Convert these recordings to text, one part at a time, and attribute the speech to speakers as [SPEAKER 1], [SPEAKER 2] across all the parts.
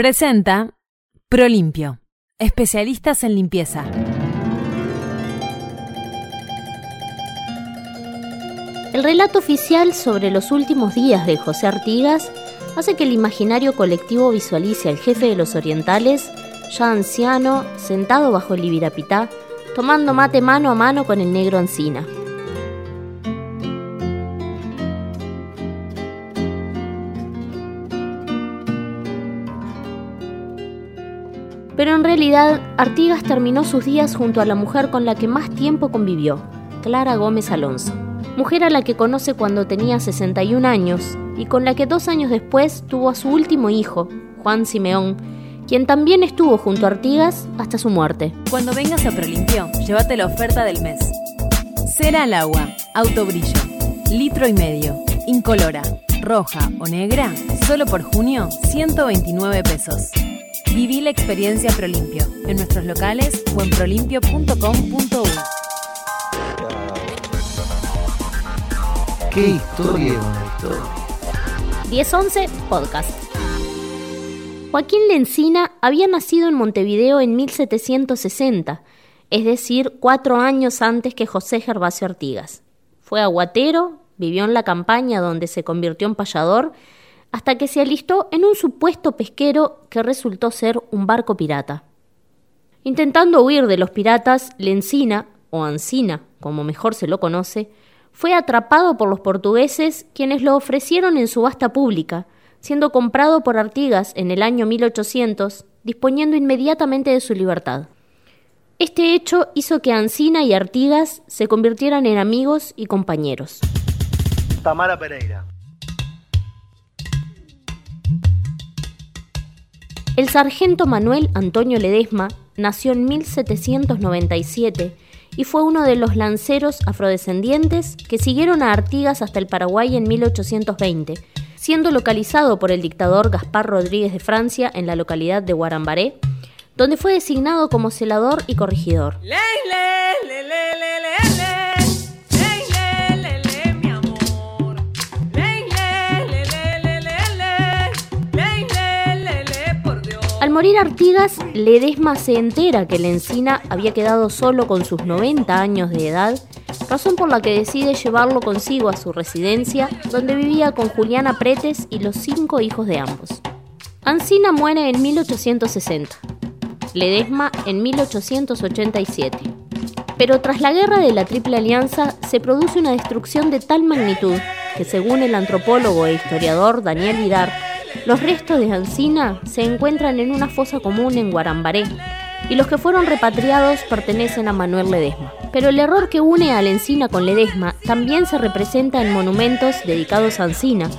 [SPEAKER 1] Presenta Prolimpio, especialistas en limpieza.
[SPEAKER 2] El relato oficial sobre los últimos días de José Artigas hace que el imaginario colectivo visualice al jefe de los orientales, ya anciano, sentado bajo el Ibirapitá, tomando mate mano a mano con el negro Ancina. Pero en realidad, Artigas terminó sus días junto a la mujer con la que más tiempo convivió, Clara Gómez Alonso, mujer a la que conoce cuando tenía 61 años y con la que dos años después tuvo a su último hijo, Juan Simeón, quien también estuvo junto a Artigas hasta su muerte.
[SPEAKER 1] Cuando vengas a Prolimpio, llévate la oferta del mes. Cera al agua, autobrillo, litro y medio, incolora, roja o negra, solo por junio, 129 pesos. Viví la experiencia Prolimpio en nuestros locales o en prolimpio.com.u.
[SPEAKER 3] ¿Qué historia es una historia?
[SPEAKER 2] 1011 Podcast. Joaquín Lencina había nacido en Montevideo en 1760, es decir, cuatro años antes que José Gervasio Artigas. Fue aguatero, vivió en la campaña donde se convirtió en payador hasta que se alistó en un supuesto pesquero que resultó ser un barco pirata. Intentando huir de los piratas, Lencina, o Ancina, como mejor se lo conoce, fue atrapado por los portugueses quienes lo ofrecieron en subasta pública, siendo comprado por Artigas en el año 1800, disponiendo inmediatamente de su libertad. Este hecho hizo que Ancina y Artigas se convirtieran en amigos y compañeros.
[SPEAKER 3] Tamara Pereira.
[SPEAKER 2] El sargento Manuel Antonio Ledesma nació en 1797 y fue uno de los lanceros afrodescendientes que siguieron a Artigas hasta el Paraguay en 1820, siendo localizado por el dictador Gaspar Rodríguez de Francia en la localidad de Guarambaré, donde fue designado como celador y corregidor. Al morir Artigas, Ledesma se entera que Lencina había quedado solo con sus 90 años de edad, razón por la que decide llevarlo consigo a su residencia, donde vivía con Juliana Pretes y los cinco hijos de ambos. Ancina muere en 1860, Ledesma en 1887. Pero tras la guerra de la Triple Alianza se produce una destrucción de tal magnitud que según el antropólogo e historiador Daniel Vidar, los restos de Ancina se encuentran en una fosa común en Guarambaré y los que fueron repatriados pertenecen a Manuel Ledesma. Pero el error que une a Encina con Ledesma también se representa en monumentos dedicados a Ancina,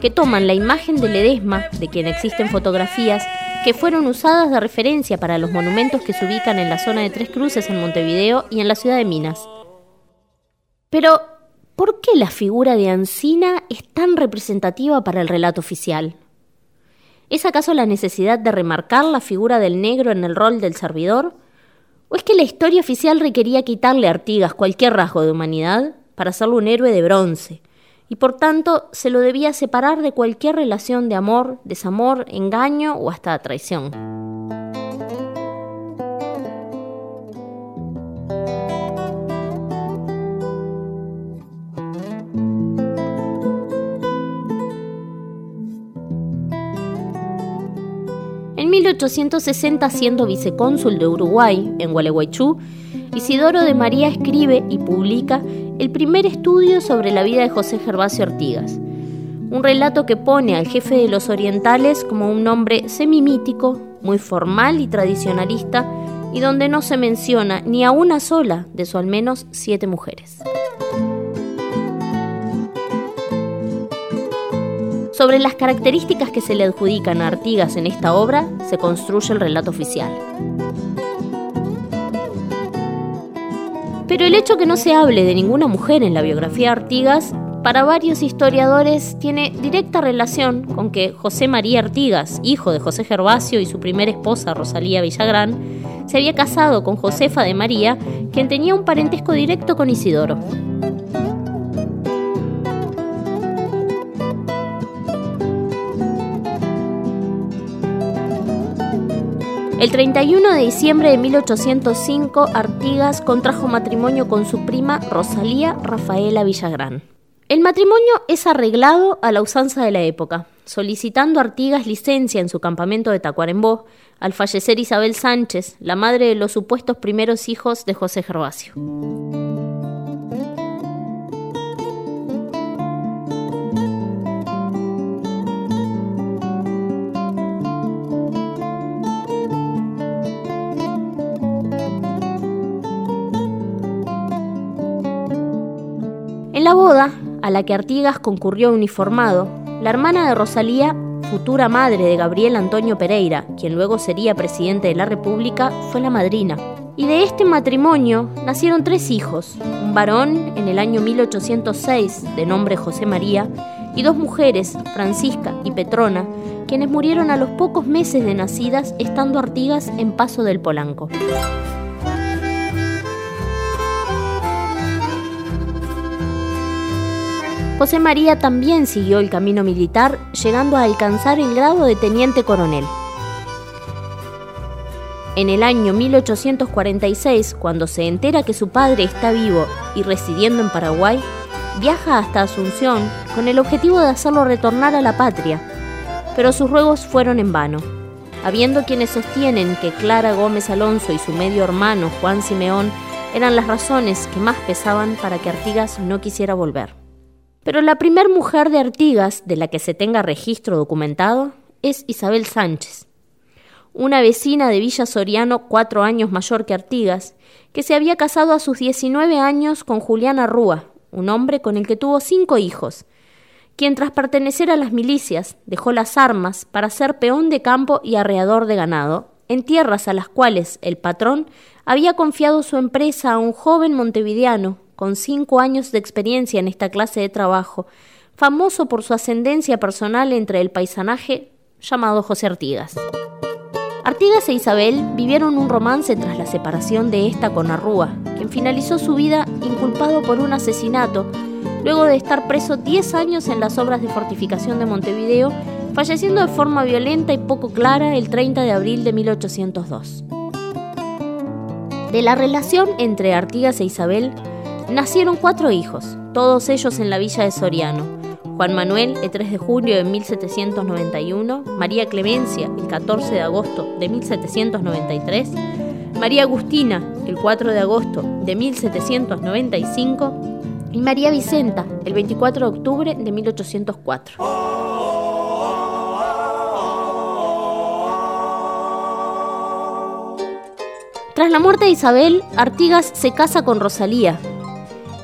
[SPEAKER 2] que toman la imagen de Ledesma, de quien existen fotografías, que fueron usadas de referencia para los monumentos que se ubican en la zona de Tres Cruces en Montevideo y en la ciudad de Minas. Pero, ¿por qué la figura de Ancina es tan representativa para el relato oficial? ¿Es acaso la necesidad de remarcar la figura del negro en el rol del servidor? ¿O es que la historia oficial requería quitarle a Artigas cualquier rasgo de humanidad para hacerlo un héroe de bronce? Y por tanto se lo debía separar de cualquier relación de amor, desamor, engaño o hasta traición. En 1860, siendo vicecónsul de Uruguay en Gualeguaychú, Isidoro de María escribe y publica el primer estudio sobre la vida de José Gervasio Artigas, un relato que pone al jefe de los orientales como un nombre semimítico, muy formal y tradicionalista, y donde no se menciona ni a una sola de sus al menos siete mujeres. Sobre las características que se le adjudican a Artigas en esta obra se construye el relato oficial. Pero el hecho que no se hable de ninguna mujer en la biografía de Artigas, para varios historiadores tiene directa relación con que José María Artigas, hijo de José Gervasio y su primera esposa Rosalía Villagrán, se había casado con Josefa de María, quien tenía un parentesco directo con Isidoro. El 31 de diciembre de 1805, Artigas contrajo matrimonio con su prima Rosalía Rafaela Villagrán. El matrimonio es arreglado a la usanza de la época, solicitando Artigas licencia en su campamento de Tacuarembó al fallecer Isabel Sánchez, la madre de los supuestos primeros hijos de José Gervasio. La boda, a la que Artigas concurrió uniformado, la hermana de Rosalía, futura madre de Gabriel Antonio Pereira, quien luego sería presidente de la República, fue la madrina. Y de este matrimonio nacieron tres hijos, un varón en el año 1806 de nombre José María y dos mujeres, Francisca y Petrona, quienes murieron a los pocos meses de nacidas estando Artigas en Paso del Polanco. José María también siguió el camino militar, llegando a alcanzar el grado de teniente coronel. En el año 1846, cuando se entera que su padre está vivo y residiendo en Paraguay, viaja hasta Asunción con el objetivo de hacerlo retornar a la patria, pero sus ruegos fueron en vano. Habiendo quienes sostienen que Clara Gómez Alonso y su medio hermano Juan Simeón eran las razones que más pesaban para que Artigas no quisiera volver. Pero la primer mujer de Artigas de la que se tenga registro documentado es Isabel Sánchez, una vecina de Villa Soriano cuatro años mayor que Artigas, que se había casado a sus 19 años con Julián Rúa, un hombre con el que tuvo cinco hijos, quien tras pertenecer a las milicias dejó las armas para ser peón de campo y arreador de ganado, en tierras a las cuales el patrón había confiado su empresa a un joven montevideano con cinco años de experiencia en esta clase de trabajo, famoso por su ascendencia personal entre el paisanaje llamado José Artigas. Artigas e Isabel vivieron un romance tras la separación de esta con Arrúa, quien finalizó su vida inculpado por un asesinato, luego de estar preso 10 años en las obras de fortificación de Montevideo, falleciendo de forma violenta y poco clara el 30 de abril de 1802. De la relación entre Artigas e Isabel Nacieron cuatro hijos, todos ellos en la villa de Soriano. Juan Manuel, el 3 de julio de 1791, María Clemencia, el 14 de agosto de 1793, María Agustina, el 4 de agosto de 1795, y María Vicenta, el 24 de octubre de 1804. Tras la muerte de Isabel, Artigas se casa con Rosalía,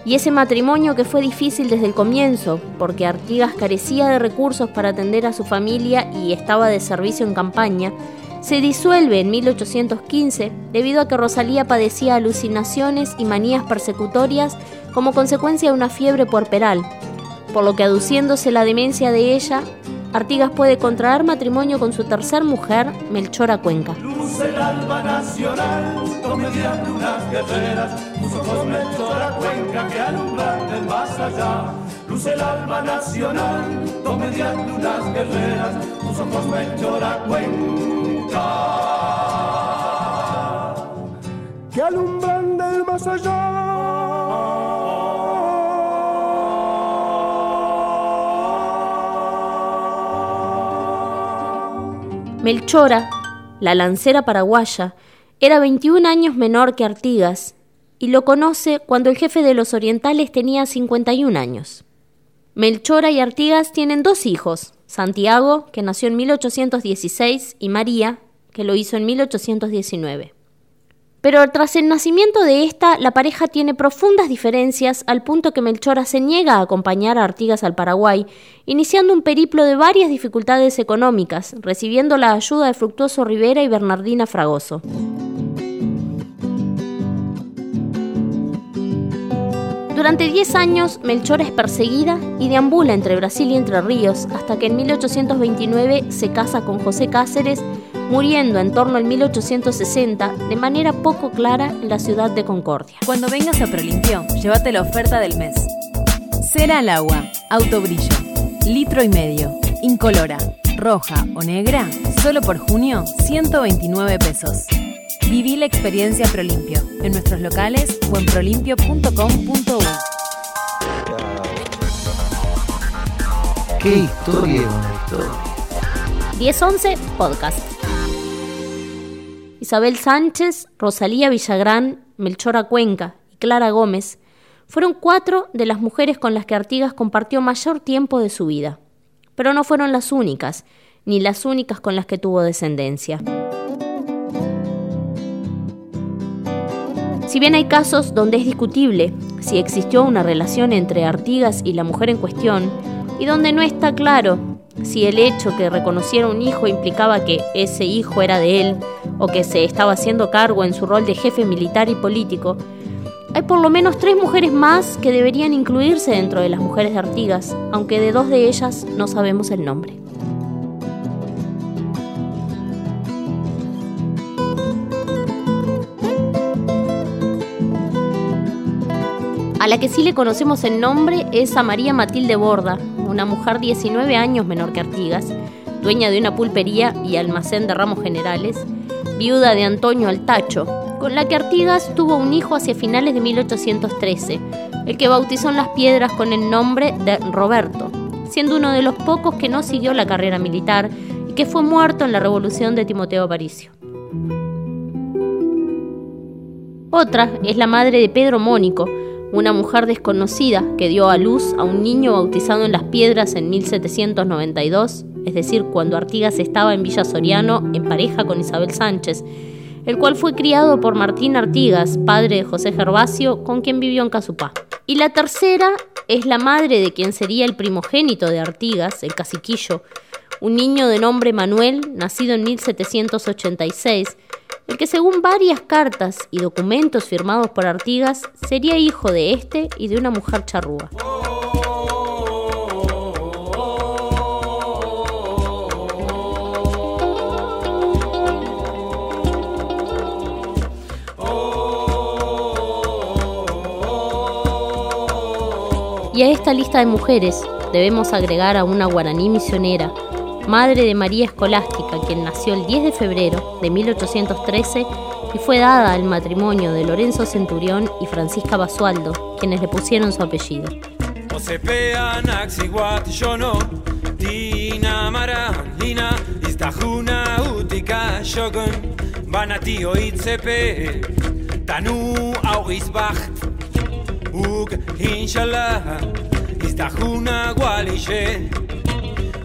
[SPEAKER 2] y ese matrimonio que fue difícil desde el comienzo, porque Artigas carecía de recursos para atender a su familia y estaba de servicio en campaña, se disuelve en 1815 debido a que Rosalía padecía alucinaciones y manías persecutorias como consecuencia de una fiebre puerperal, por lo que aduciéndose la demencia de ella, Artigas puede contraer matrimonio con su tercer mujer, Melchora Cuenca. Luz el alba nacional, mediante unas guerreras, tus ojos Melchora Cuenca que alumbran del más allá. Luz el alba nacional, mediante unas guerreras, tus ojos Melchora Cuenca que alumbran del más allá. Melchora, la lancera paraguaya, era 21 años menor que Artigas y lo conoce cuando el jefe de los orientales tenía 51 años. Melchora y Artigas tienen dos hijos, Santiago, que nació en 1816, y María, que lo hizo en 1819. Pero tras el nacimiento de esta, la pareja tiene profundas diferencias al punto que Melchora se niega a acompañar a Artigas al Paraguay, iniciando un periplo de varias dificultades económicas, recibiendo la ayuda de Fructuoso Rivera y Bernardina Fragoso. Durante 10 años, Melchora es perseguida y deambula entre Brasil y Entre Ríos, hasta que en 1829 se casa con José Cáceres, muriendo en torno al 1860 de manera poco clara en la ciudad de Concordia.
[SPEAKER 1] Cuando vengas a Prolimpio, llévate la oferta del mes. Cera al agua, autobrillo, litro y medio, incolora, roja o negra, solo por junio, 129 pesos. Viví la experiencia Prolimpio en nuestros locales o en prolimpio.com.uy.
[SPEAKER 3] ¿Qué historia es una historia?
[SPEAKER 2] 1011 Podcast. Isabel Sánchez, Rosalía Villagrán, Melchora Cuenca y Clara Gómez fueron cuatro de las mujeres con las que Artigas compartió mayor tiempo de su vida. Pero no fueron las únicas, ni las únicas con las que tuvo descendencia. Si bien hay casos donde es discutible si existió una relación entre Artigas y la mujer en cuestión, y donde no está claro si el hecho que reconociera un hijo implicaba que ese hijo era de él o que se estaba haciendo cargo en su rol de jefe militar y político, hay por lo menos tres mujeres más que deberían incluirse dentro de las mujeres de Artigas, aunque de dos de ellas no sabemos el nombre. A la que sí le conocemos el nombre es a María Matilde Borda, una mujer 19 años menor que Artigas, dueña de una pulpería y almacén de ramos generales, viuda de Antonio Altacho, con la que Artigas tuvo un hijo hacia finales de 1813, el que bautizó en las piedras con el nombre de Roberto, siendo uno de los pocos que no siguió la carrera militar y que fue muerto en la revolución de Timoteo Aparicio. Otra es la madre de Pedro Mónico, una mujer desconocida que dio a luz a un niño bautizado en las piedras en 1792, es decir, cuando Artigas estaba en Villa Soriano en pareja con Isabel Sánchez, el cual fue criado por Martín Artigas, padre de José Gervasio, con quien vivió en Casupá. Y la tercera es la madre de quien sería el primogénito de Artigas, el caciquillo, un niño de nombre Manuel, nacido en 1786, el que según varias cartas y documentos firmados por Artigas sería hijo de este y de una mujer charrúa. Y a esta lista de mujeres debemos agregar a una guaraní misionera, madre de María Escolástica, quien nació el 10 de febrero de 1813 y fue dada al matrimonio de Lorenzo Centurión y Francisca Basualdo, quienes le pusieron su apellido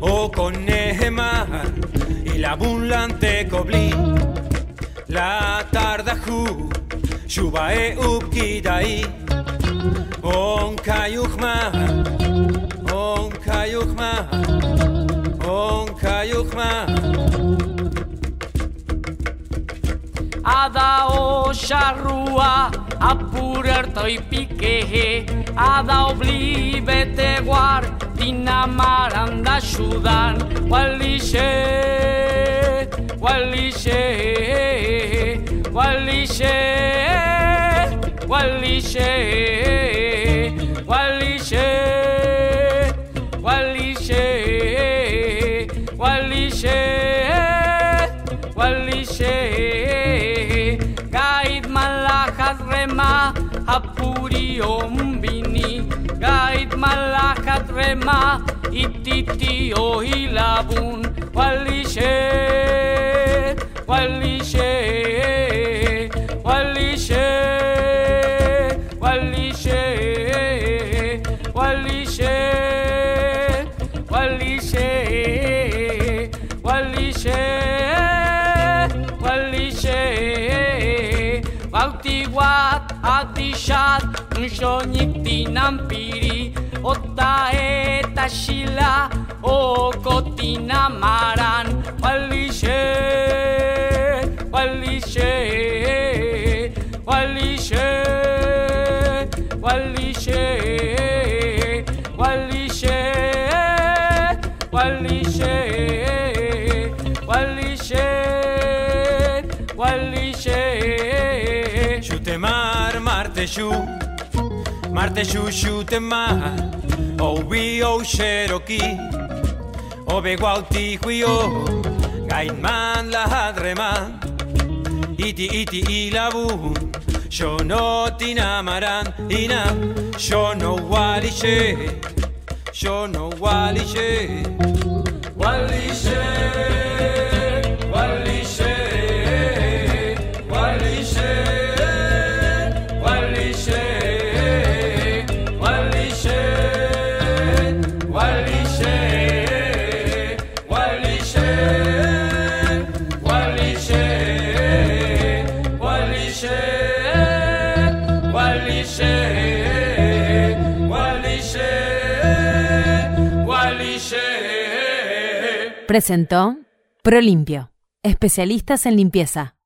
[SPEAKER 4] o con y la abundante coblín la tardajú yubae upkidai on kayuhma on kayuhma on kayuhma. Adao charrua apurerto y piqueje, adao blibete guar, Pinamar anda ajudant Walixe, Walixe, Walixe, Walixe, Walixe, Walixe, Walixe, Walixe, Gaid Malajas rema, Apuriom גאית מלאכת רמה, איתיתי אוהי לבון, וואלי ש... וואלי ש... וואלי ש... וואלי ש... וואלי ש... וואלי ש... וואלי ש... וואלי ש... וואלי ש... hadișat În șonic din ampiri O tae tașila O cotina maran Palișe Palișe Palișe Palișe Palișe Palișe Palișe Palișe Palișe Marte Xu Marte Xuxu Temá Ouvi ou Xeroquí Obe la Gainman man Iti Iti i la bu Ilabu Xono Tinamaran Ina Xono no wali Walixe Walixe
[SPEAKER 1] Presentó Prolimpio, especialistas en limpieza.